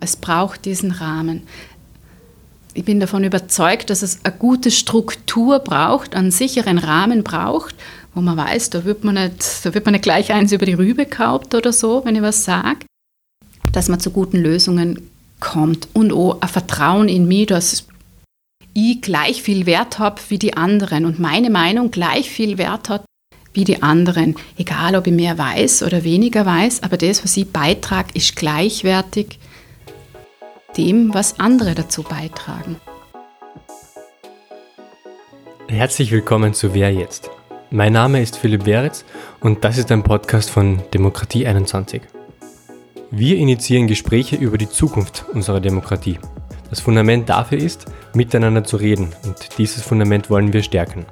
Es braucht diesen Rahmen. Ich bin davon überzeugt, dass es eine gute Struktur braucht, einen sicheren Rahmen braucht, wo man weiß, da wird man nicht, da wird man nicht gleich eins über die Rübe kauft oder so, wenn ich was sage, dass man zu guten Lösungen kommt und auch ein Vertrauen in mich, dass ich gleich viel Wert habe wie die anderen und meine Meinung gleich viel Wert hat wie die anderen. Egal, ob ich mehr weiß oder weniger weiß, aber das, was ich beitrage, ist gleichwertig dem, was andere dazu beitragen. Herzlich willkommen zu Wer jetzt? Mein Name ist Philipp Weritz und das ist ein Podcast von Demokratie 21. Wir initiieren Gespräche über die Zukunft unserer Demokratie. Das Fundament dafür ist, miteinander zu reden und dieses Fundament wollen wir stärken.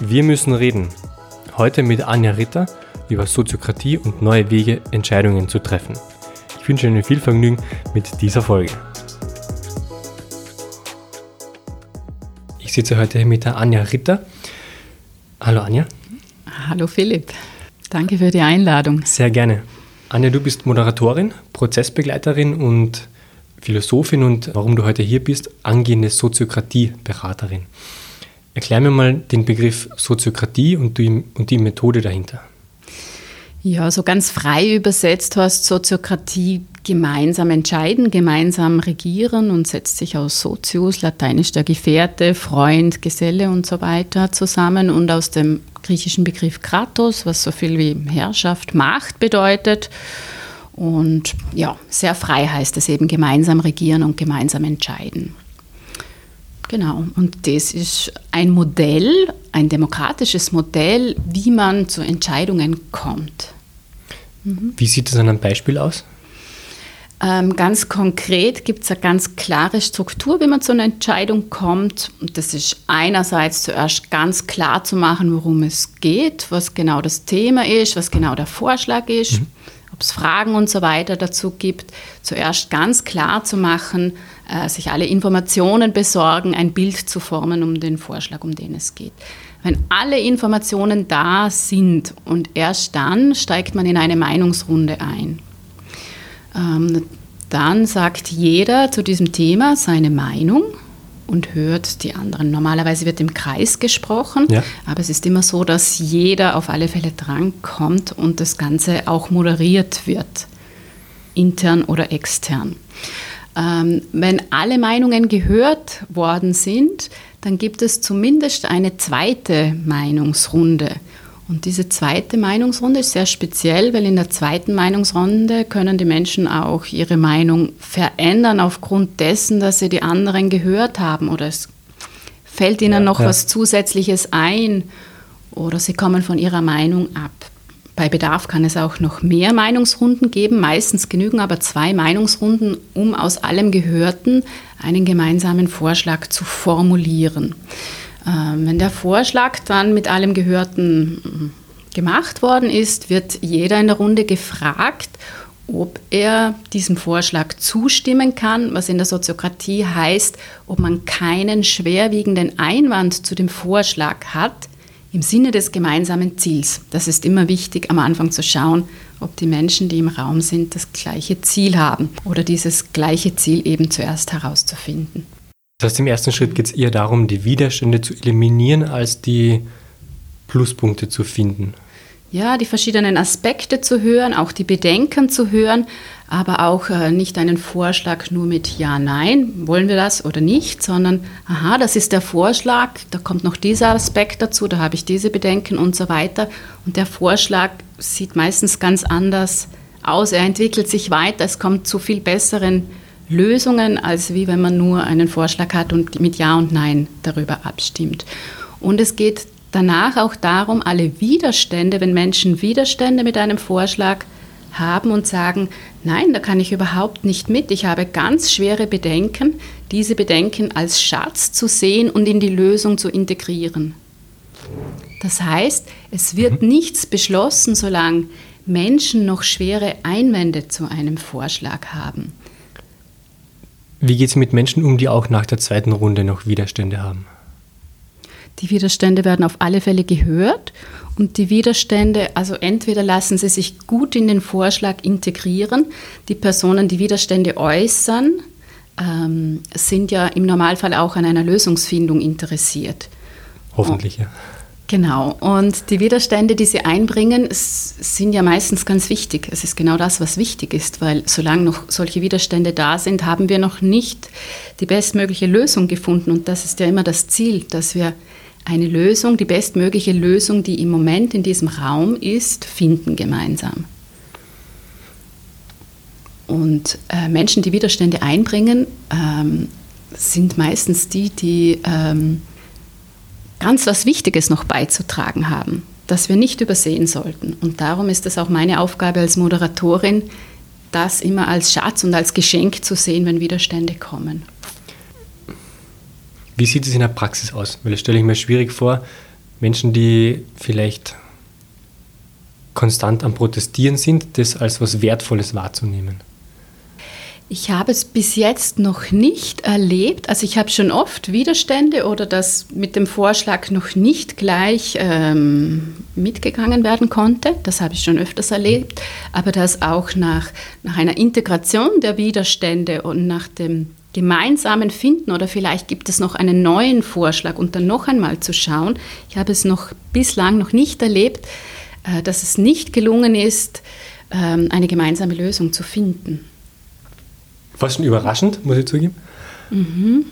Wir müssen reden. Heute mit Anja Ritter über Soziokratie und neue Wege, Entscheidungen zu treffen. Ich wünsche Ihnen viel Vergnügen mit dieser Folge. Ich sitze heute mit der Anja Ritter. Hallo Anja. Hallo Philipp. Danke für die Einladung. Sehr gerne. Anja, du bist Moderatorin, Prozessbegleiterin und Philosophin und warum du heute hier bist, angehende Soziokratie-Beraterin. Erklär mir mal den Begriff Soziokratie und die, und die Methode dahinter. Ja, so ganz frei übersetzt heißt Soziokratie gemeinsam entscheiden, gemeinsam regieren und setzt sich aus Sozius, lateinisch der Gefährte, Freund, Geselle und so weiter zusammen und aus dem griechischen Begriff Kratos, was so viel wie Herrschaft, Macht bedeutet. Und ja, sehr frei heißt es eben gemeinsam regieren und gemeinsam entscheiden. Genau, und das ist ein Modell, ein demokratisches Modell, wie man zu Entscheidungen kommt. Mhm. Wie sieht es an einem Beispiel aus? Ähm, ganz konkret gibt es eine ganz klare Struktur, wie man zu einer Entscheidung kommt. Und das ist einerseits zuerst ganz klar zu machen, worum es geht, was genau das Thema ist, was genau der Vorschlag ist, mhm. ob es Fragen und so weiter dazu gibt. Zuerst ganz klar zu machen, äh, sich alle Informationen besorgen, ein Bild zu formen um den Vorschlag, um den es geht. Wenn alle Informationen da sind und erst dann steigt man in eine Meinungsrunde ein. Ähm, dann sagt jeder zu diesem Thema seine Meinung und hört die anderen. Normalerweise wird im Kreis gesprochen, ja. aber es ist immer so, dass jeder auf alle Fälle drankommt und das Ganze auch moderiert wird, intern oder extern. Ähm, wenn alle Meinungen gehört worden sind, dann gibt es zumindest eine zweite Meinungsrunde. Und diese zweite Meinungsrunde ist sehr speziell, weil in der zweiten Meinungsrunde können die Menschen auch ihre Meinung verändern aufgrund dessen, dass sie die anderen gehört haben oder es fällt ihnen ja, noch ja. was Zusätzliches ein oder sie kommen von ihrer Meinung ab. Bei Bedarf kann es auch noch mehr Meinungsrunden geben. Meistens genügen aber zwei Meinungsrunden, um aus allem Gehörten einen gemeinsamen Vorschlag zu formulieren. Ähm, wenn der Vorschlag dann mit allem Gehörten hm, gemacht worden ist, wird jeder in der Runde gefragt, ob er diesem Vorschlag zustimmen kann, was in der Soziokratie heißt, ob man keinen schwerwiegenden Einwand zu dem Vorschlag hat, im Sinne des gemeinsamen Ziels. Das ist immer wichtig, am Anfang zu schauen, ob die Menschen, die im Raum sind, das gleiche Ziel haben oder dieses gleiche Ziel eben zuerst herauszufinden. Das heißt, im ersten Schritt geht es eher darum, die Widerstände zu eliminieren, als die Pluspunkte zu finden ja, die verschiedenen Aspekte zu hören, auch die Bedenken zu hören, aber auch äh, nicht einen Vorschlag nur mit Ja, Nein, wollen wir das oder nicht, sondern aha, das ist der Vorschlag, da kommt noch dieser Aspekt dazu, da habe ich diese Bedenken und so weiter. Und der Vorschlag sieht meistens ganz anders aus, er entwickelt sich weiter, es kommt zu viel besseren Lösungen, als wie wenn man nur einen Vorschlag hat und mit Ja und Nein darüber abstimmt. Und es geht danach auch darum, alle Widerstände, wenn Menschen Widerstände mit einem Vorschlag haben und sagen, nein, da kann ich überhaupt nicht mit, ich habe ganz schwere Bedenken, diese Bedenken als Schatz zu sehen und in die Lösung zu integrieren. Das heißt, es wird mhm. nichts beschlossen, solange Menschen noch schwere Einwände zu einem Vorschlag haben. Wie geht es mit Menschen um, die auch nach der zweiten Runde noch Widerstände haben? Die Widerstände werden auf alle Fälle gehört und die Widerstände, also entweder lassen sie sich gut in den Vorschlag integrieren, die Personen, die Widerstände äußern, ähm, sind ja im Normalfall auch an einer Lösungsfindung interessiert. Hoffentlich, ja. Genau. Und die Widerstände, die sie einbringen, sind ja meistens ganz wichtig. Es ist genau das, was wichtig ist, weil solange noch solche Widerstände da sind, haben wir noch nicht die bestmögliche Lösung gefunden. Und das ist ja immer das Ziel, dass wir eine Lösung, die bestmögliche Lösung, die im Moment in diesem Raum ist, finden gemeinsam. Und äh, Menschen, die Widerstände einbringen, ähm, sind meistens die, die ähm, ganz was Wichtiges noch beizutragen haben, das wir nicht übersehen sollten. Und darum ist es auch meine Aufgabe als Moderatorin, das immer als Schatz und als Geschenk zu sehen, wenn Widerstände kommen. Wie sieht es in der Praxis aus? Weil das stelle ich mir schwierig vor, Menschen, die vielleicht konstant am Protestieren sind, das als was Wertvolles wahrzunehmen. Ich habe es bis jetzt noch nicht erlebt. Also ich habe schon oft Widerstände oder dass mit dem Vorschlag noch nicht gleich ähm, mitgegangen werden konnte. Das habe ich schon öfters erlebt. Aber dass auch nach, nach einer Integration der Widerstände und nach dem gemeinsamen Finden oder vielleicht gibt es noch einen neuen Vorschlag und dann noch einmal zu schauen. Ich habe es noch bislang noch nicht erlebt, äh, dass es nicht gelungen ist, ähm, eine gemeinsame Lösung zu finden. Fast schon überraschend, muss ich zugeben. Mhm.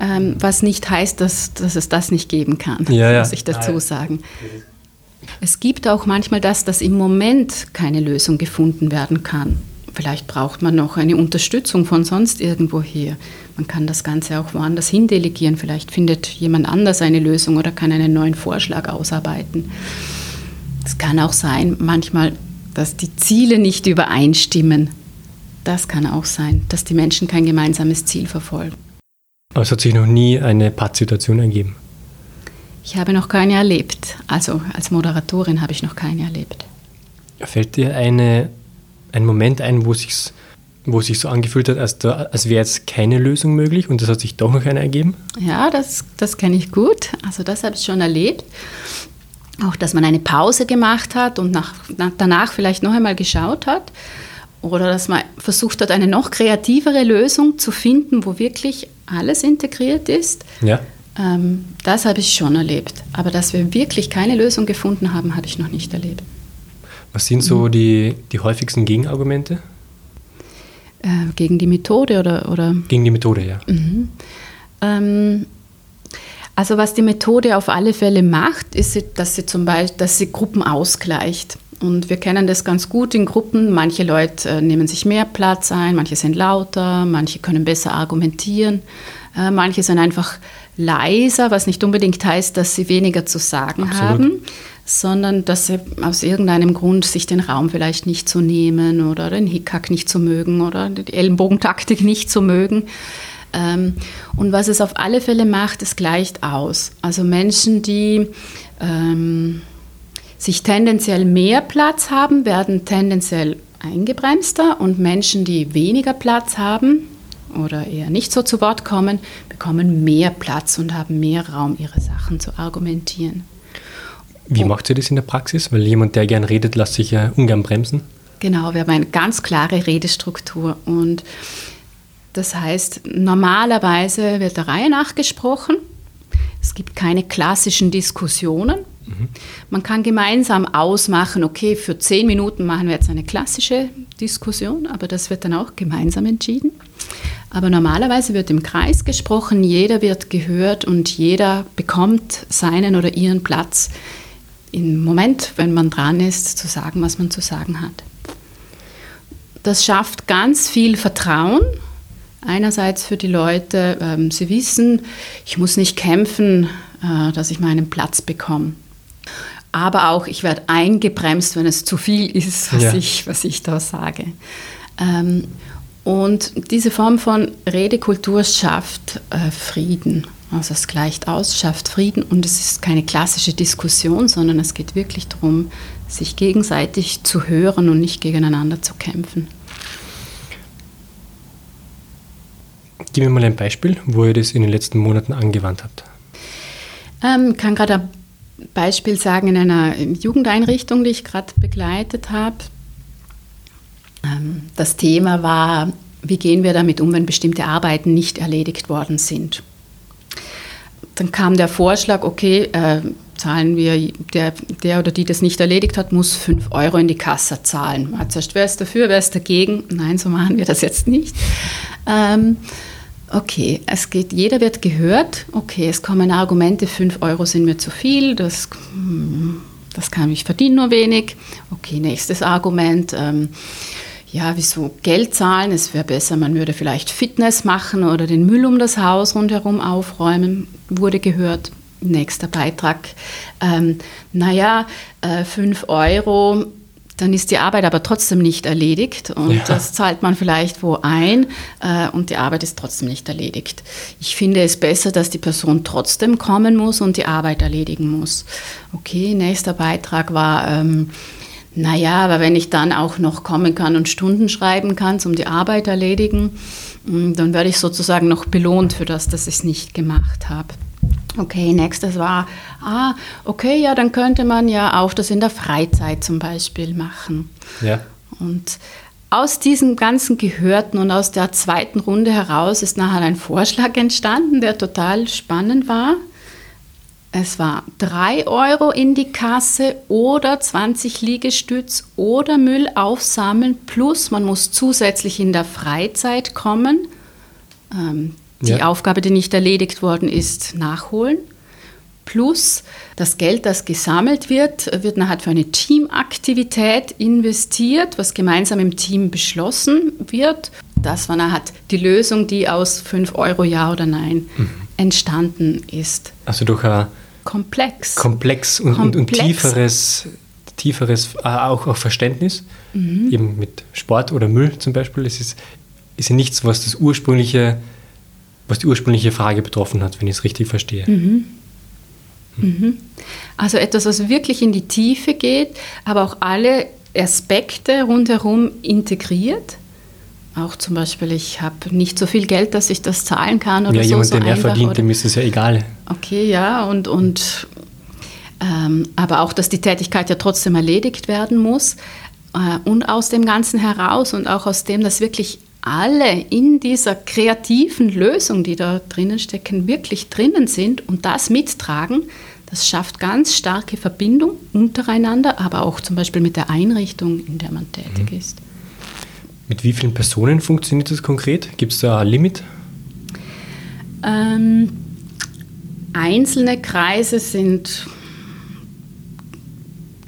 Ähm, was nicht heißt, dass, dass es das nicht geben kann, ja, ja. muss ich dazu sagen. Es gibt auch manchmal das, dass im Moment keine Lösung gefunden werden kann. Vielleicht braucht man noch eine Unterstützung von sonst irgendwo her. Man kann das Ganze auch woanders hin delegieren. Vielleicht findet jemand anders eine Lösung oder kann einen neuen Vorschlag ausarbeiten. Es kann auch sein, manchmal, dass die Ziele nicht übereinstimmen das kann auch sein, dass die Menschen kein gemeinsames Ziel verfolgen. Aber es hat sich noch nie eine Pattsituation ergeben? Ich habe noch keine erlebt. Also als Moderatorin habe ich noch keine erlebt. Fällt dir eine, ein Moment ein, wo es wo sich so angefühlt hat, als, als wäre jetzt keine Lösung möglich und es hat sich doch noch eine ergeben? Ja, das, das kenne ich gut. Also das habe ich schon erlebt. Auch, dass man eine Pause gemacht hat und nach, danach vielleicht noch einmal geschaut hat oder dass man versucht hat, eine noch kreativere Lösung zu finden, wo wirklich alles integriert ist. Ja. Ähm, das habe ich schon erlebt. Aber dass wir wirklich keine Lösung gefunden haben, habe ich noch nicht erlebt. Was sind so mhm. die, die häufigsten Gegenargumente? Äh, gegen die Methode oder, oder? Gegen die Methode, ja. Mhm. Ähm, also was die Methode auf alle Fälle macht, ist, dass sie zum Beispiel, dass sie Gruppen ausgleicht. Und wir kennen das ganz gut in Gruppen. Manche Leute äh, nehmen sich mehr Platz ein, manche sind lauter, manche können besser argumentieren, äh, manche sind einfach leiser, was nicht unbedingt heißt, dass sie weniger zu sagen Absolut. haben, sondern dass sie aus irgendeinem Grund sich den Raum vielleicht nicht so nehmen oder den Hickhack nicht so mögen oder die Ellenbogentaktik nicht so mögen. Ähm, und was es auf alle Fälle macht, es gleicht aus. Also Menschen, die ähm, sich tendenziell mehr Platz haben, werden tendenziell eingebremster und Menschen, die weniger Platz haben oder eher nicht so zu Wort kommen, bekommen mehr Platz und haben mehr Raum, ihre Sachen zu argumentieren. Wie macht ihr das in der Praxis? Weil jemand, der gern redet, lässt sich ja ungern bremsen. Genau, wir haben eine ganz klare Redestruktur und das heißt, normalerweise wird der Reihe nach gesprochen. Es gibt keine klassischen Diskussionen, man kann gemeinsam ausmachen, okay, für zehn Minuten machen wir jetzt eine klassische Diskussion, aber das wird dann auch gemeinsam entschieden. Aber normalerweise wird im Kreis gesprochen, jeder wird gehört und jeder bekommt seinen oder ihren Platz im Moment, wenn man dran ist, zu sagen, was man zu sagen hat. Das schafft ganz viel Vertrauen. Einerseits für die Leute, ähm, sie wissen, ich muss nicht kämpfen, äh, dass ich meinen Platz bekomme aber auch ich werde eingebremst, wenn es zu viel ist, was, ja. ich, was ich da sage. Ähm, und diese Form von Redekultur schafft äh, Frieden. Also es gleicht aus, schafft Frieden und es ist keine klassische Diskussion, sondern es geht wirklich darum, sich gegenseitig zu hören und nicht gegeneinander zu kämpfen. Gib mir mal ein Beispiel, wo ihr das in den letzten Monaten angewandt habt. Ähm, ich kann gerade ein Beispiel sagen in einer Jugendeinrichtung, die ich gerade begleitet habe. Ähm, das Thema war, wie gehen wir damit um, wenn bestimmte Arbeiten nicht erledigt worden sind. Dann kam der Vorschlag, okay, äh, zahlen wir, der, der oder die das nicht erledigt hat, muss 5 Euro in die Kasse zahlen. Man hat zuerst, wer ist dafür, wer ist dagegen? Nein, so machen wir das jetzt nicht. Ähm, okay, es geht, jeder wird gehört. Okay, es kommen Argumente, 5 Euro sind mir zu viel, das, hm, das kann ich verdienen nur wenig. Okay, nächstes Argument. Ähm, ja, wieso Geld zahlen? Es wäre besser, man würde vielleicht Fitness machen oder den Müll um das Haus rundherum aufräumen, wurde gehört. Nächster Beitrag. Ähm, naja, äh, 5 Euro, dann ist die Arbeit aber trotzdem nicht erledigt und ja. das zahlt man vielleicht wo ein äh, und die Arbeit ist trotzdem nicht erledigt. Ich finde es besser, dass die Person trotzdem kommen muss und die Arbeit erledigen muss. Okay, nächster Beitrag war, ähm, naja, aber wenn ich dann auch noch kommen kann und Stunden schreiben kann, um die Arbeit erledigen, mm, dann werde ich sozusagen noch belohnt für das, dass ich es nicht gemacht habe. Okay, nächstes war, ah, okay, ja, dann könnte man ja auch das in der Freizeit zum Beispiel machen. Ja. Und aus diesem ganzen Gehörten und aus der zweiten Runde heraus ist nachher ein Vorschlag entstanden, der total spannend war. Es war 3 Euro in die Kasse oder 20 Liegestütz oder Müll aufsammeln, plus man muss zusätzlich in der Freizeit kommen. Ähm, die ja. Aufgabe, die nicht erledigt worden ist, nachholen. Plus das Geld, das gesammelt wird, wird nachher für eine Teamaktivität investiert, was gemeinsam im Team beschlossen wird. Das war nachher die Lösung, die aus 5 Euro Ja oder Nein mhm. entstanden ist. Also durch ein Komplex. Komplex und, Komplex. und, und tieferes, tieferes äh, auch, auch Verständnis, mhm. eben mit Sport oder Müll zum Beispiel. Es ist, ist ja nichts, was das ursprüngliche, was die ursprüngliche Frage betroffen hat, wenn ich es richtig verstehe. Mhm. Mhm. Also etwas, was wirklich in die Tiefe geht, aber auch alle Aspekte rundherum integriert. Auch zum Beispiel, ich habe nicht so viel Geld, dass ich das zahlen kann oder ja, so. Jemand, der mehr verdient, dem ist es ja egal. Okay, ja, und, und ähm, aber auch, dass die Tätigkeit ja trotzdem erledigt werden muss. Äh, und aus dem Ganzen heraus und auch aus dem, dass wirklich alle in dieser kreativen Lösung, die da drinnen stecken, wirklich drinnen sind und das mittragen, das schafft ganz starke Verbindung untereinander, aber auch zum Beispiel mit der Einrichtung, in der man tätig mhm. ist. Mit wie vielen Personen funktioniert das konkret? Gibt es da ein Limit? Ähm, einzelne Kreise sind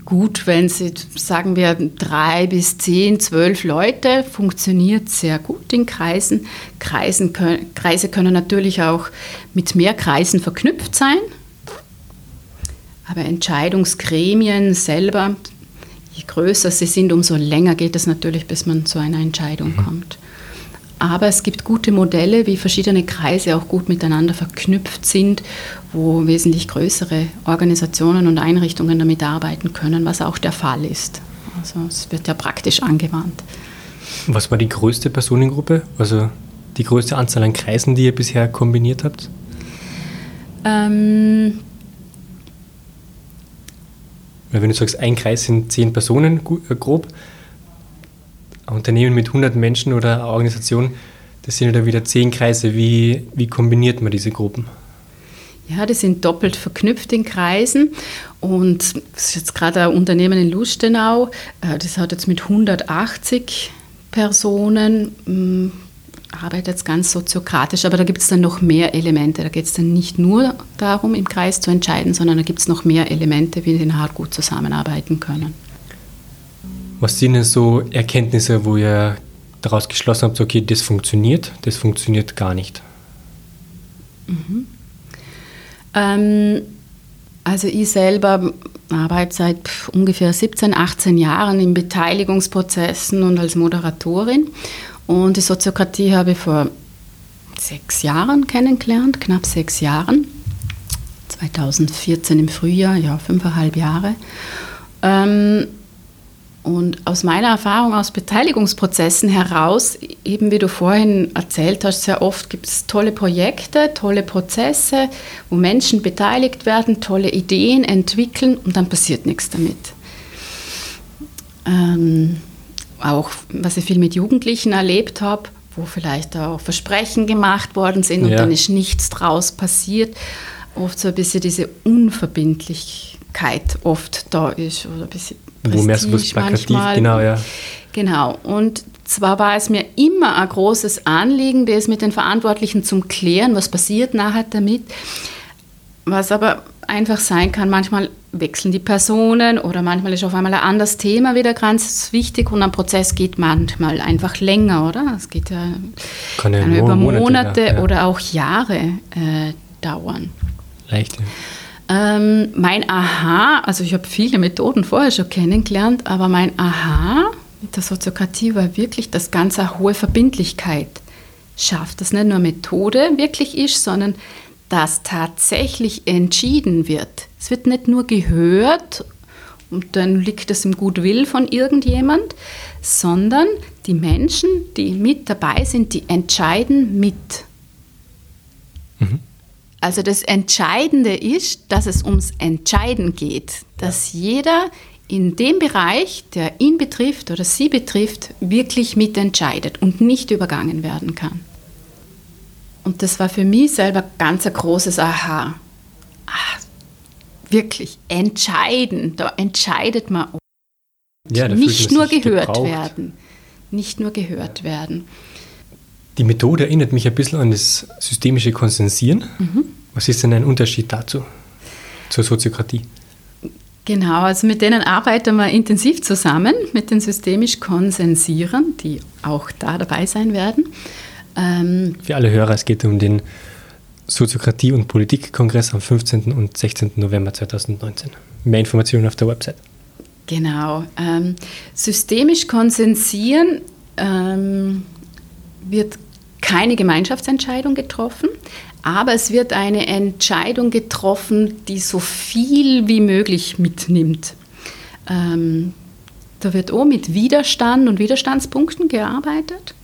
gut, wenn sie, sagen wir, drei bis zehn, zwölf Leute, funktioniert sehr gut in Kreisen. Kreisen Kreise können natürlich auch mit mehr Kreisen verknüpft sein, aber Entscheidungsgremien selber je größer sie sind, umso länger geht es natürlich, bis man zu einer Entscheidung mhm. kommt. Aber es gibt gute Modelle, wie verschiedene Kreise auch gut miteinander verknüpft sind, wo wesentlich größere Organisationen und Einrichtungen damit arbeiten können, was auch der Fall ist. Also es wird ja praktisch angewandt. Was war die größte Personengruppe, also die größte Anzahl an Kreisen, die ihr bisher kombiniert habt? Ähm, wenn du sagst, ein Kreis sind zehn Personen äh, grob, ein Unternehmen mit 100 Menschen oder eine Organisation, das sind ja dann wieder zehn Kreise. Wie, wie kombiniert man diese Gruppen? Ja, die sind doppelt verknüpft in Kreisen. Und das ist jetzt gerade ein Unternehmen in Lustenau, äh, das hat jetzt mit 180 Personen hm, arbeitet jetzt ganz soziokratisch, aber da gibt es dann noch mehr Elemente. Da geht es dann nicht nur darum, im Kreis zu entscheiden, sondern da gibt es noch mehr Elemente, wie den Hart gut zusammenarbeiten können. Was sind denn so Erkenntnisse, wo ihr daraus geschlossen habt, okay, das funktioniert, das funktioniert gar nicht? Mhm. Ähm, also ich selber arbeite seit ungefähr 17, 18 Jahren in Beteiligungsprozessen und als Moderatorin und die Soziokratie habe ich vor sechs Jahren kennengelernt, knapp sechs Jahren. 2014 im Frühjahr, ja, fünfeinhalb Jahre. Ähm, Und aus meiner Erfahrung aus Beteiligungsprozessen heraus, eben wie du vorhin erzählt hast, sehr oft gibt es tolle Projekte, tolle Prozesse, wo Menschen beteiligt werden, tolle Ideen entwickeln und dann passiert nichts damit. Ähm, auch was ich viel mit Jugendlichen erlebt habe, wo vielleicht auch Versprechen gemacht worden sind und ja. dann ist nichts draus passiert. Oft so ein bisschen diese Unverbindlichkeit oft da ist oder ein bisschen wo mehr so plakativ, genau, ja. Genau. Und zwar war es mir immer ein großes Anliegen, das mit den Verantwortlichen zum Klären, was passiert nachher damit. Was aber einfach sein kann, manchmal wechseln die Personen oder manchmal ist auf einmal ein anderes Thema wieder ganz wichtig und ein Prozess geht manchmal einfach länger, oder? Es geht ja, kann ja über Monate, Monate ja. oder auch Jahre äh, dauern. Leicht. Ähm, mein Aha, also ich habe viele Methoden vorher schon kennengelernt, aber mein Aha mit der Soziokratie war wirklich, dass ganz eine hohe Verbindlichkeit schafft. Dass nicht nur Methode wirklich ist, sondern dass tatsächlich entschieden wird. Es wird nicht nur gehört und dann liegt es im Gutwill von irgendjemand, sondern die Menschen, die mit dabei sind, die entscheiden mit. Mhm. Also das Entscheidende ist, dass es ums Entscheiden geht, dass jeder in dem Bereich, der ihn betrifft oder sie betrifft, wirklich mitentscheidet und nicht übergangen werden kann. Und das war für mich selber ganz ein großes Aha. Ach, wirklich entscheiden, da entscheidet man. Ja, nicht nur gehört gebraucht. werden. Nicht nur gehört werden. Die Methode erinnert mich ein bisschen an das systemische Konsensieren. Mhm. Was ist denn ein Unterschied dazu, zur Soziokratie? Genau, also mit denen arbeiten wir intensiv zusammen, mit den systemisch Konsensieren, die auch da dabei sein werden. Ähm Für alle Hörer, es geht um den Soziokratie- und Politikkongress am 15. und 16. November 2019. Mehr Informationen auf der Website. Genau. Ähm, systemisch konsensieren ähm, wird keine Gemeinschaftsentscheidung getroffen, aber es wird eine Entscheidung getroffen, die so viel wie möglich mitnimmt. Ähm, da wird auch mit Widerstand und Widerstandspunkten gearbeitet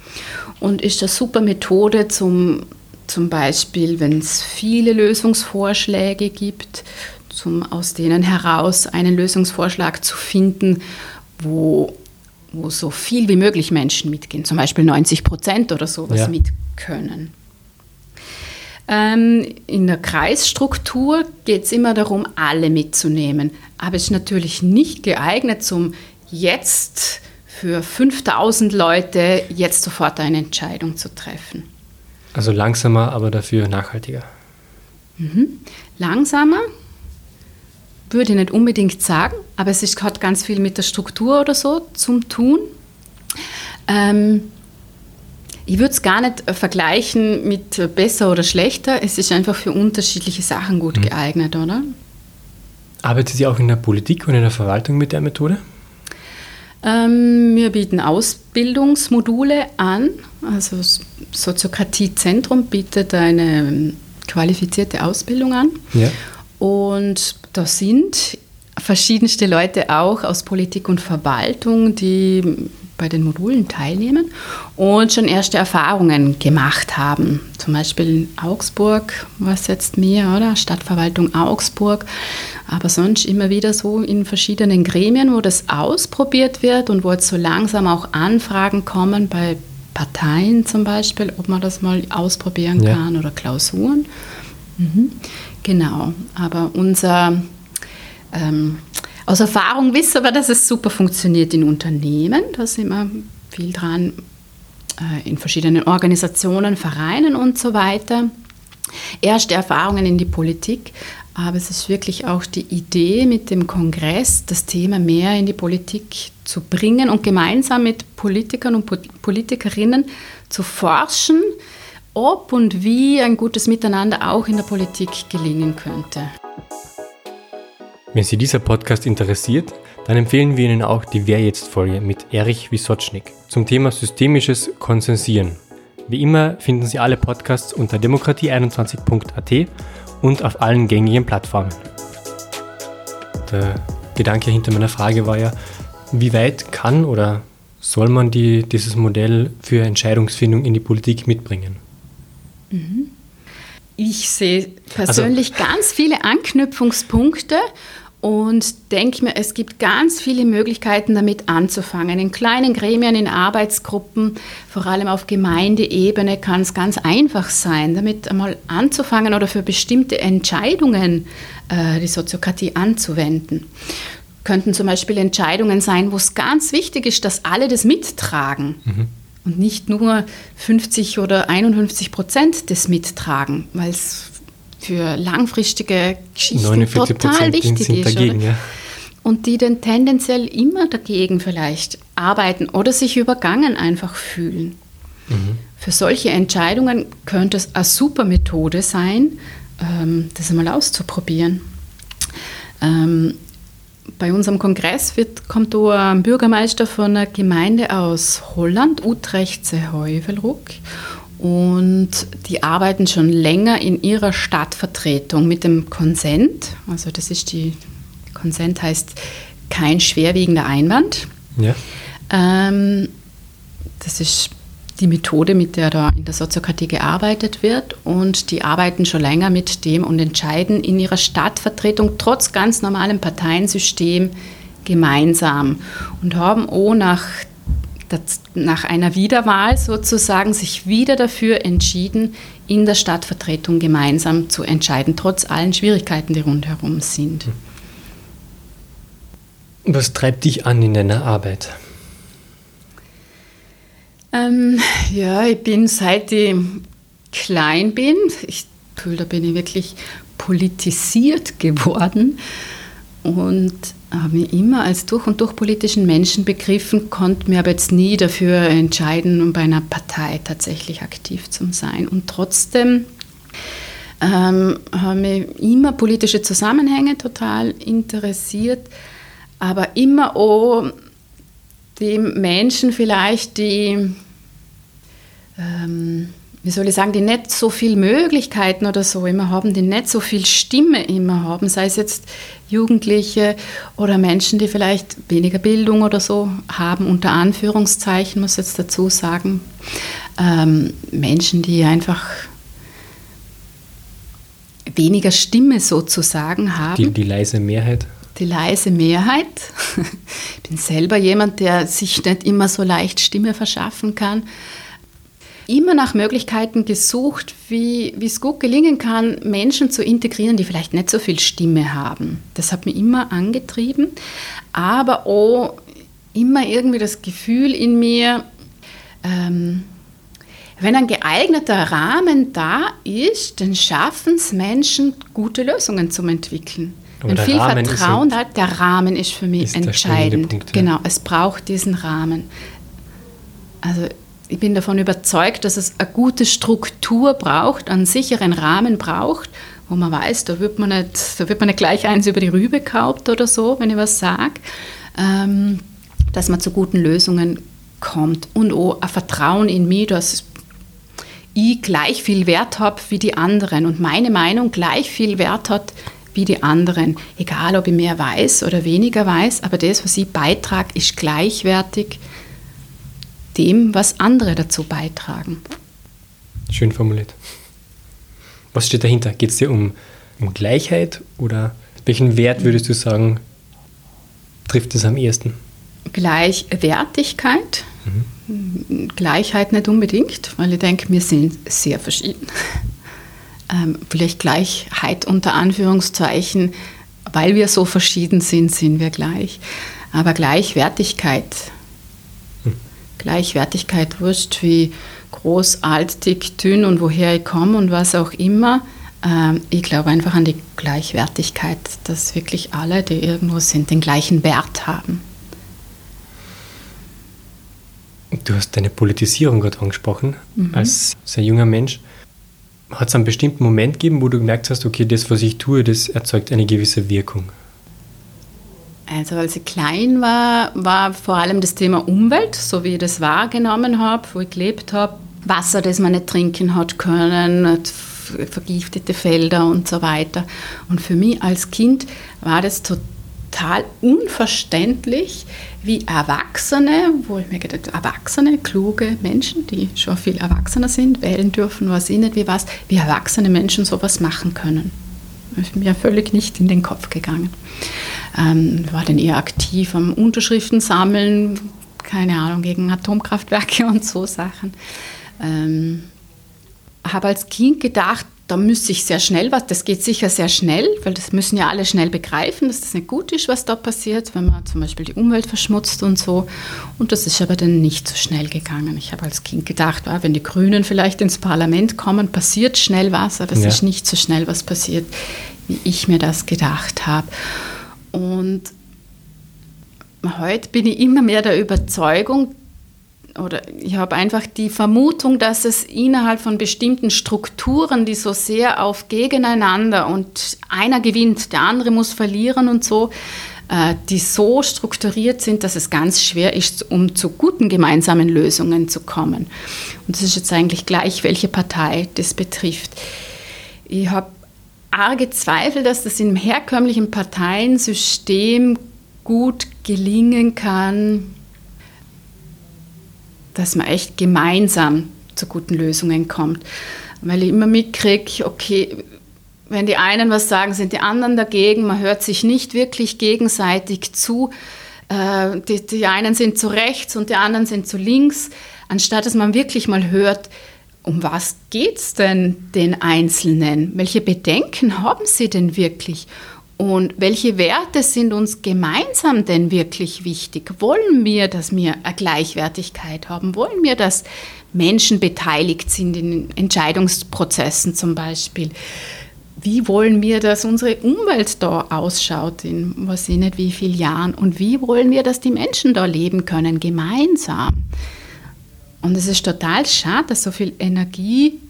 und ist eine super Methode zum, zum Beispiel, wenn es viele Lösungsvorschläge gibt, zum, aus denen heraus einen Lösungsvorschlag zu finden, wo wo so viel wie möglich Menschen mitgehen, zum Beispiel 90 Prozent oder sowas ja. mit können. Ähm, in der Kreisstruktur geht es immer darum, alle mitzunehmen. Aber es ist natürlich nicht geeignet, zum jetzt für 5000 Leute jetzt sofort eine Entscheidung zu treffen. Also langsamer, aber dafür nachhaltiger. Mhm. Langsamer, würde ich nicht unbedingt sagen, aber es ist, hat ganz viel mit der Struktur oder so zum tun. Ähm, ich würde es gar nicht vergleichen mit besser oder schlechter. Es ist einfach für unterschiedliche Sachen gut mhm. geeignet, oder? Arbeitet Sie auch in der Politik und in der Verwaltung mit der Methode? Ähm, wir bieten Ausbildungsmodule an. Also das Soziokratiezentrum bietet eine qualifizierte Ausbildung an. Ja. Und da sind verschiedenste Leute auch aus Politik und Verwaltung, die bei den Modulen teilnehmen und schon erste Erfahrungen gemacht haben. Zum Beispiel in Augsburg war es jetzt mehr, oder? Stadtverwaltung Augsburg. Aber sonst immer wieder so in verschiedenen Gremien, wo das ausprobiert wird und wo jetzt so langsam auch Anfragen kommen bei Parteien zum Beispiel, ob man das mal ausprobieren ja. kann oder Klausuren. Mhm. Genau, aber unser, ähm, aus Erfahrung wissen wir, dass es super funktioniert in Unternehmen. Da sind wir viel dran, äh, in verschiedenen Organisationen, Vereinen und so weiter. Erste Erfahrungen in die Politik, aber es ist wirklich auch die Idee mit dem Kongress, das Thema mehr in die Politik zu bringen und gemeinsam mit Politikern und Politikerinnen zu forschen, ob und wie ein gutes Miteinander auch in der Politik gelingen könnte. Wenn Sie dieser Podcast interessiert, dann empfehlen wir Ihnen auch die Wer jetzt Folge mit Erich Wisocznik zum Thema systemisches Konsensieren. Wie immer finden Sie alle Podcasts unter demokratie21.at und auf allen gängigen Plattformen. Der Gedanke hinter meiner Frage war ja, Wie weit kann oder soll man die, dieses Modell für Entscheidungsfindung in die Politik mitbringen? Mhm. Ich sehe persönlich also, ganz viele Anknüpfungspunkte und denke mir, es gibt ganz viele Möglichkeiten, damit anzufangen. In kleinen Gremien, in Arbeitsgruppen, vor allem auf Gemeindeebene kann es ganz einfach sein, damit einmal anzufangen oder für bestimmte Entscheidungen äh, die Soziokratie anzuwenden. Könnten zum Beispiel Entscheidungen sein, wo es ganz wichtig ist, dass alle das mittragen. Mhm. Und nicht nur 50 oder 51 Prozent das mittragen, weil es für langfristige Geschichten total wichtig ist. Dagegen, ja. Und die dann tendenziell immer dagegen vielleicht arbeiten oder sich übergangen einfach fühlen. Mhm. Für solche Entscheidungen könnte es eine super Methode sein, ähm, das einmal auszuprobieren. Ähm, bei unserem Kongress wird, kommt da ein Bürgermeister von einer Gemeinde aus Holland, Utrechtse-Heuvelruck. Und die arbeiten schon länger in ihrer Stadtvertretung mit dem Konsent. Also das ist die, Konsent heißt kein schwerwiegender Einwand. Ja. Ähm, das ist die Methode, mit der da in der Soziokratie gearbeitet wird. Und die arbeiten schon länger mit dem und entscheiden in ihrer Stadtvertretung trotz ganz normalem Parteiensystem gemeinsam und haben auch nach nach einer Wiederwahl sozusagen sich wieder dafür entschieden, in der Stadtvertretung gemeinsam zu entscheiden, trotz allen Schwierigkeiten, die rundherum sind. Was treibt dich an in deiner Arbeit? Ähm, ja, ich bin seit ich klein bin, ich fühle, da bin ich wirklich politisiert geworden und habe mich immer als durch und durch politischen Menschen begriffen, konnte mir aber jetzt nie dafür entscheiden, um bei einer Partei tatsächlich aktiv zu sein. Und trotzdem ähm, haben mich immer politische Zusammenhänge total interessiert, aber immer auch die Menschen vielleicht, die ähm, wie soll ich sagen, die nicht so viele Möglichkeiten oder so immer haben, die nicht so viel Stimme immer haben, sei es jetzt Jugendliche oder Menschen, die vielleicht weniger Bildung oder so haben, unter Anführungszeichen, muss ich jetzt dazu sagen. Ähm, Menschen, die einfach weniger Stimme sozusagen haben. Die, die leise Mehrheit? Die leise Mehrheit. Ich bin selber jemand, der sich nicht immer so leicht Stimme verschaffen kann immer nach Möglichkeiten gesucht, wie, es gut gelingen kann, Menschen zu integrieren, die vielleicht nicht so viel Stimme haben. Das hat mich immer angetrieben, aber auch immer irgendwie das Gefühl in mir, ähm, wenn ein geeigneter Rahmen da ist, dann schaffen es Menschen, gute Lösungen zu entwickeln. Aber wenn viel Rahmen Vertrauen da, der Rahmen ist für mich entscheidend. Punkt, ja. Genau, es braucht diesen Rahmen. Also ich bin davon überzeugt, dass es eine gute Struktur braucht, einen sicheren Rahmen braucht, wo man weiß, da wird man nicht, da wird man nicht gleich eins über die Rübe gekauft oder so, wenn ich was sage, ähm, dass man zu guten Lösungen kommt und auch ein Vertrauen in mich, dass ich gleich viel Wert habe wie die anderen und meine Meinung gleich viel Wert hat wie die anderen. Egal, ob ich mehr weiß oder weniger weiß, aber das, was ich beitrage, ist gleichwertig dem, was andere dazu beitragen. Schön formuliert. Was steht dahinter? Geht es dir um, um Gleichheit oder welchen Wert würdest du sagen, trifft es am ehesten? Gleichwertigkeit. Mhm. Gleichheit nicht unbedingt, weil ich denke, wir sind sehr verschieden. Ähm, vielleicht Gleichheit unter Anführungszeichen, weil wir so verschieden sind, sind wir gleich. Aber Gleichwertigkeit Gleichwertigkeit, wurscht wie groß, alt, dick, dünn und woher ich komme und was auch immer. Ähm, ich glaube einfach an die Gleichwertigkeit, dass wirklich alle, die irgendwo sind, den gleichen Wert haben. Du hast deine Politisierung gerade angesprochen, mhm. als sehr junger Mensch. Hat es einen bestimmten Moment gegeben, wo du gemerkt hast, okay, das, was ich tue, das erzeugt eine gewisse Wirkung? Also als ich klein war, war vor allem das Thema Umwelt, so wie ich das wahrgenommen habe, wo ich gelebt habe. Wasser, das man nicht trinken hat können, vergiftete Felder und so weiter. Und für mich als Kind war das total unverständlich, wie Erwachsene, wo ich mir gedacht Erwachsene, kluge Menschen, die schon viel erwachsener sind, wählen dürfen, weiß ich nicht wie was, wie erwachsene Menschen sowas machen können. Ist mir völlig nicht in den Kopf gegangen. Ähm, war dann eher aktiv am Unterschriften sammeln, keine Ahnung, gegen Atomkraftwerke und so Sachen. Ähm, habe als Kind gedacht, da müsste ich sehr schnell was, das geht sicher sehr schnell, weil das müssen ja alle schnell begreifen, dass das nicht gut ist, was da passiert, wenn man zum Beispiel die Umwelt verschmutzt und so. Und das ist aber dann nicht so schnell gegangen. Ich habe als Kind gedacht, wenn die Grünen vielleicht ins Parlament kommen, passiert schnell was, aber es ja. ist nicht so schnell was passiert, wie ich mir das gedacht habe. Und heute bin ich immer mehr der Überzeugung, oder ich habe einfach die Vermutung, dass es innerhalb von bestimmten Strukturen, die so sehr auf Gegeneinander und einer gewinnt, der andere muss verlieren und so, äh, die so strukturiert sind, dass es ganz schwer ist, um zu guten gemeinsamen Lösungen zu kommen. Und das ist jetzt eigentlich gleich, welche Partei das betrifft. Ich habe arge Zweifel, dass das im herkömmlichen Parteiensystem gut gelingen kann, dass man echt gemeinsam zu guten Lösungen kommt. Weil ich immer mitkriege, okay, wenn die einen was sagen, sind die anderen dagegen, man hört sich nicht wirklich gegenseitig zu. Äh, die, die einen sind zu rechts und die anderen sind zu links, anstatt dass man wirklich mal hört, um was geht es denn den Einzelnen? Welche Bedenken haben sie denn wirklich? Und welche Werte sind uns gemeinsam denn wirklich wichtig? Wollen wir, dass wir eine Gleichwertigkeit haben? Wollen wir, dass Menschen beteiligt sind in Entscheidungsprozessen zum Beispiel? Wie wollen wir, dass unsere Umwelt da ausschaut in was ich nicht wie vielen Jahren? Und wie wollen wir, dass die Menschen da leben können, gemeinsam? Und es ist total schade, dass so viel Energie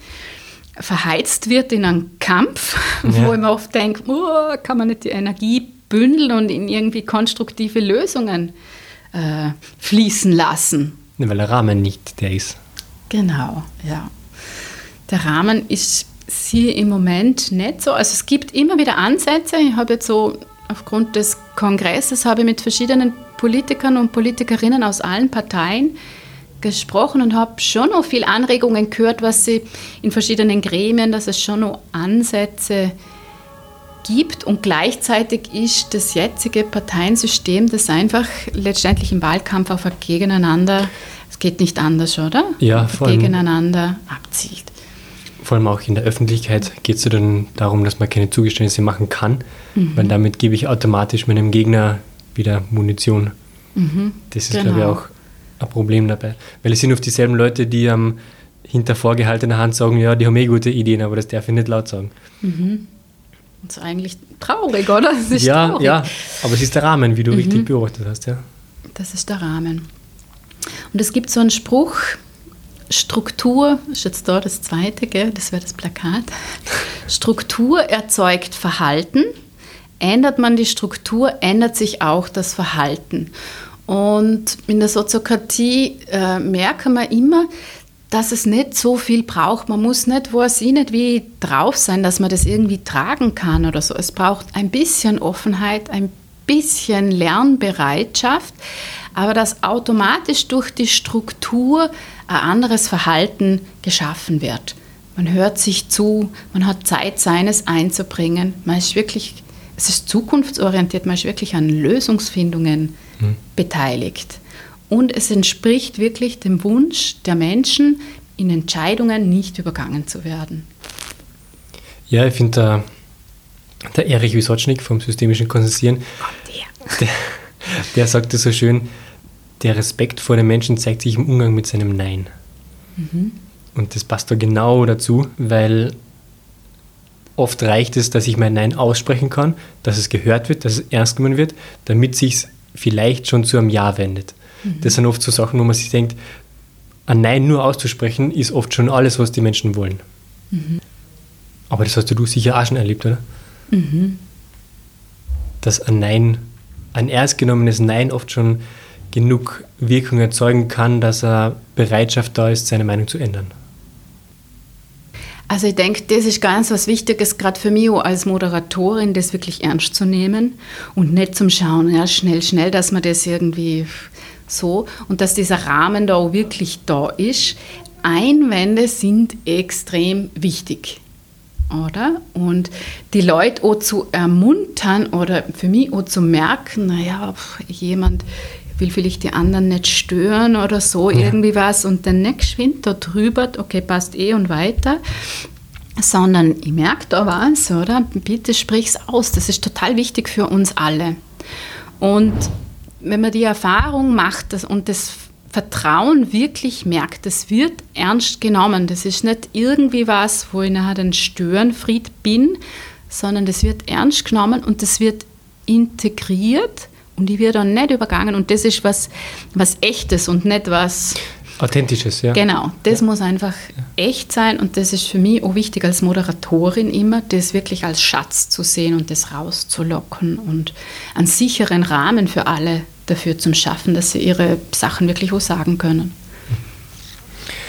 verheizt wird in einen Kampf, ja. wo mir oft denke, oh, kann man nicht die Energie bündeln und in irgendwie konstruktive Lösungen äh, fließen lassen. Weil der Rahmen nicht der ist. Genau, ja. Der Rahmen ist hier im Moment nicht so. Also es gibt immer wieder Ansätze. Ich habe jetzt so aufgrund des Kongresses habe ich mit verschiedenen Politikern und Politikerinnen aus allen Parteien gesprochen und habe schon noch viel Anregungen gehört, was sie in verschiedenen Gremien, dass es schon noch Ansätze gibt und gleichzeitig ist das jetzige Parteiensystem, das einfach letztendlich im Wahlkampf auf ein Gegeneinander, es geht nicht anders, oder? Ja, vor allem, Gegeneinander abzielt. Vor allem auch in der Öffentlichkeit geht es ja dann darum, dass man keine Zugeständnisse machen kann, mhm. weil damit gebe ich automatisch meinem Gegner wieder Munition. Mhm. Das ist, genau. glaube ich, auch ein Problem dabei. Weil es sind oft dieselben Leute, die ähm, hinter vorgehaltener Hand sagen, ja, die haben eh gute Ideen, aber das darf ich nicht laut sagen. Mhm. Das ist eigentlich traurig, oder? ja, traurig. ja, aber es ist der Rahmen, wie du mhm. richtig beobachtet hast, ja. Das ist der Rahmen. Und es gibt so einen Spruch, Struktur, ist jetzt da das zweite, gell? das wäre das Plakat. Struktur erzeugt Verhalten. Ändert man die Struktur, ändert sich auch das Verhalten. Und in der Soziokratie äh, merken wir immer, dass es nicht so viel braucht. Man muss nicht, wo es nicht wie drauf sein, dass man das irgendwie tragen kann oder so. Es braucht ein bisschen Offenheit, ein bisschen Lernbereitschaft, aber dass automatisch durch die Struktur ein anderes Verhalten geschaffen wird. Man hört sich zu, man hat Zeit, seines einzubringen. Man ist wirklich, es ist zukunftsorientiert, man ist wirklich an Lösungsfindungen hm. beteiligt. Und es entspricht wirklich dem Wunsch der Menschen, in Entscheidungen nicht übergangen zu werden. Ja, ich finde, der, der Erich Wisocznik vom systemischen Konsensieren, der, der sagte so schön, der Respekt vor den Menschen zeigt sich im Umgang mit seinem Nein. Mhm. Und das passt da genau dazu, weil oft reicht es, dass ich mein Nein aussprechen kann, dass es gehört wird, dass es ernst genommen wird, damit sich vielleicht schon zu einem Ja wendet. Mhm. Das sind oft so Sachen, wo man sich denkt, ein Nein nur auszusprechen, ist oft schon alles, was die Menschen wollen. Mhm. Aber das hast du sicher auch schon erlebt, oder? Mhm. Dass ein Nein, ein ernst genommenes Nein oft schon genug Wirkung erzeugen kann, dass eine Bereitschaft da ist, seine Meinung zu ändern. Also ich denke, das ist ganz was Wichtiges, gerade für mich als Moderatorin, das wirklich ernst zu nehmen und nicht zum Schauen, ja, schnell, schnell, dass man das irgendwie so und dass dieser Rahmen da auch wirklich da ist. Einwände sind extrem wichtig, oder? Und die Leute auch zu ermuntern oder für mich auch zu merken, naja, jemand will vielleicht die anderen nicht stören oder so, ja. irgendwie was und dann nicht geschwind da drüber, okay, passt eh und weiter, sondern ich merke da was, oder? Bitte sprich's aus, das ist total wichtig für uns alle. Und wenn man die Erfahrung macht das, und das Vertrauen wirklich merkt, das wird ernst genommen, das ist nicht irgendwie was, wo ich nachher ein Störenfried bin, sondern das wird ernst genommen und das wird integriert und die wird dann nicht übergangen und das ist was, was Echtes und nicht was... Authentisches, ja. Genau, das ja. muss einfach echt sein und das ist für mich auch wichtig als Moderatorin immer, das wirklich als Schatz zu sehen und das rauszulocken und einen sicheren Rahmen für alle dafür zu schaffen, dass sie ihre Sachen wirklich auch sagen können.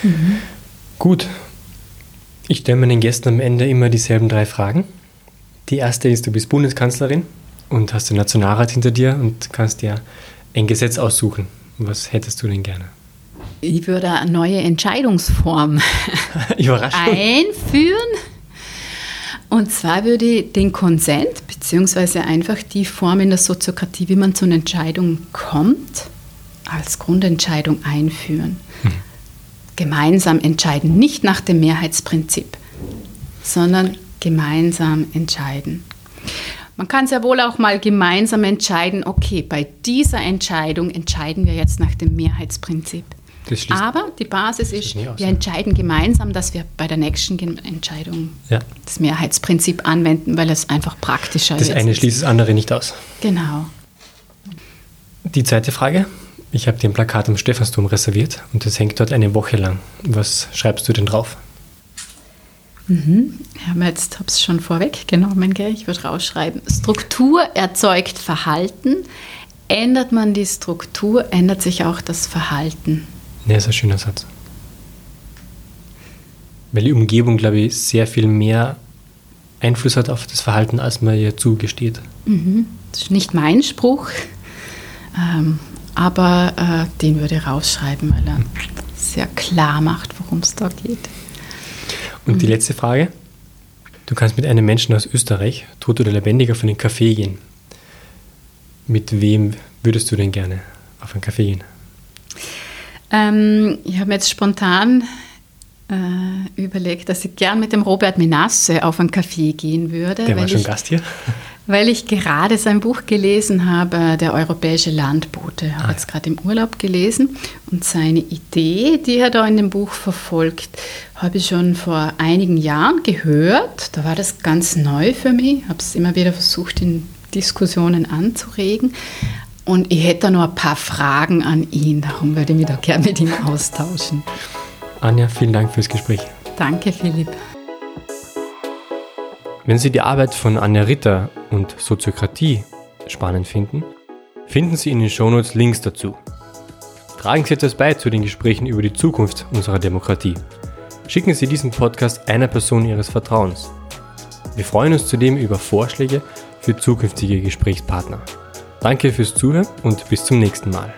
Mhm. Gut. Ich stelle meinen Gästen am Ende immer dieselben drei Fragen. Die erste ist, du bist Bundeskanzlerin und hast den Nationalrat hinter dir und kannst dir ein Gesetz aussuchen. Was hättest du denn gerne? Ich würde eine neue Entscheidungsform einführen. Und zwar würde ich den Konsent, beziehungsweise einfach die Form in der Soziokratie, wie man zu einer Entscheidung kommt, als Grundentscheidung einführen. Hm. Gemeinsam entscheiden, nicht nach dem Mehrheitsprinzip, sondern gemeinsam entscheiden. Man kann sehr wohl auch mal gemeinsam entscheiden, okay, bei dieser Entscheidung entscheiden wir jetzt nach dem Mehrheitsprinzip. Aber die Basis ist, aus, wir entscheiden gemeinsam, dass wir bei der nächsten Entscheidung ja. das Mehrheitsprinzip anwenden, weil es einfach praktischer ist. Das eine schließt das andere nicht aus. Genau. Die zweite Frage. Ich habe dir ein Plakat am Stephansdom reserviert und das hängt dort eine Woche lang. Was schreibst du denn drauf? Mhm. Ich habe jetzt es schon vorweggenommen, gell? ich würde rausschreiben. Struktur erzeugt Verhalten. Ändert man die Struktur, ändert sich auch das Verhalten. Ja, ist ein schöner Satz. Weil die Umgebung, glaube ich, sehr viel mehr Einfluss hat auf das Verhalten, als man ihr zugesteht. Mhm. Das ist nicht mein Spruch, ähm, aber äh, den würde ich rausschreiben, weil er sehr klar macht, worum es da geht. Und die mhm. letzte Frage. Du kannst mit einem Menschen aus Österreich, tot oder lebendig, auf einen Café gehen. Mit wem würdest du denn gerne auf einen Café gehen? Ähm, ich habe mir jetzt spontan äh, überlegt, dass ich gern mit dem Robert Menasse auf einen Café gehen würde. Der war schon ich, Gast hier? Weil ich gerade sein Buch gelesen habe, Der europäische Landbote. Habe ah, jetzt gerade im Urlaub gelesen und seine Idee, die er da in dem Buch verfolgt, habe ich schon vor einigen Jahren gehört. Da war das ganz neu für mich. Ich habe es immer wieder versucht, in Diskussionen anzuregen. Und ich hätte noch ein paar Fragen an ihn, darum würde ich mich da gerne mit ihm austauschen. Anja, vielen Dank fürs Gespräch. Danke, Philipp. Wenn Sie die Arbeit von Anja Ritter und Soziokratie spannend finden, finden Sie in den Shownotes Links dazu. Tragen Sie etwas bei zu den Gesprächen über die Zukunft unserer Demokratie. Schicken Sie diesen Podcast einer Person Ihres Vertrauens. Wir freuen uns zudem über Vorschläge für zukünftige Gesprächspartner. Danke fürs Zuhören und bis zum nächsten Mal.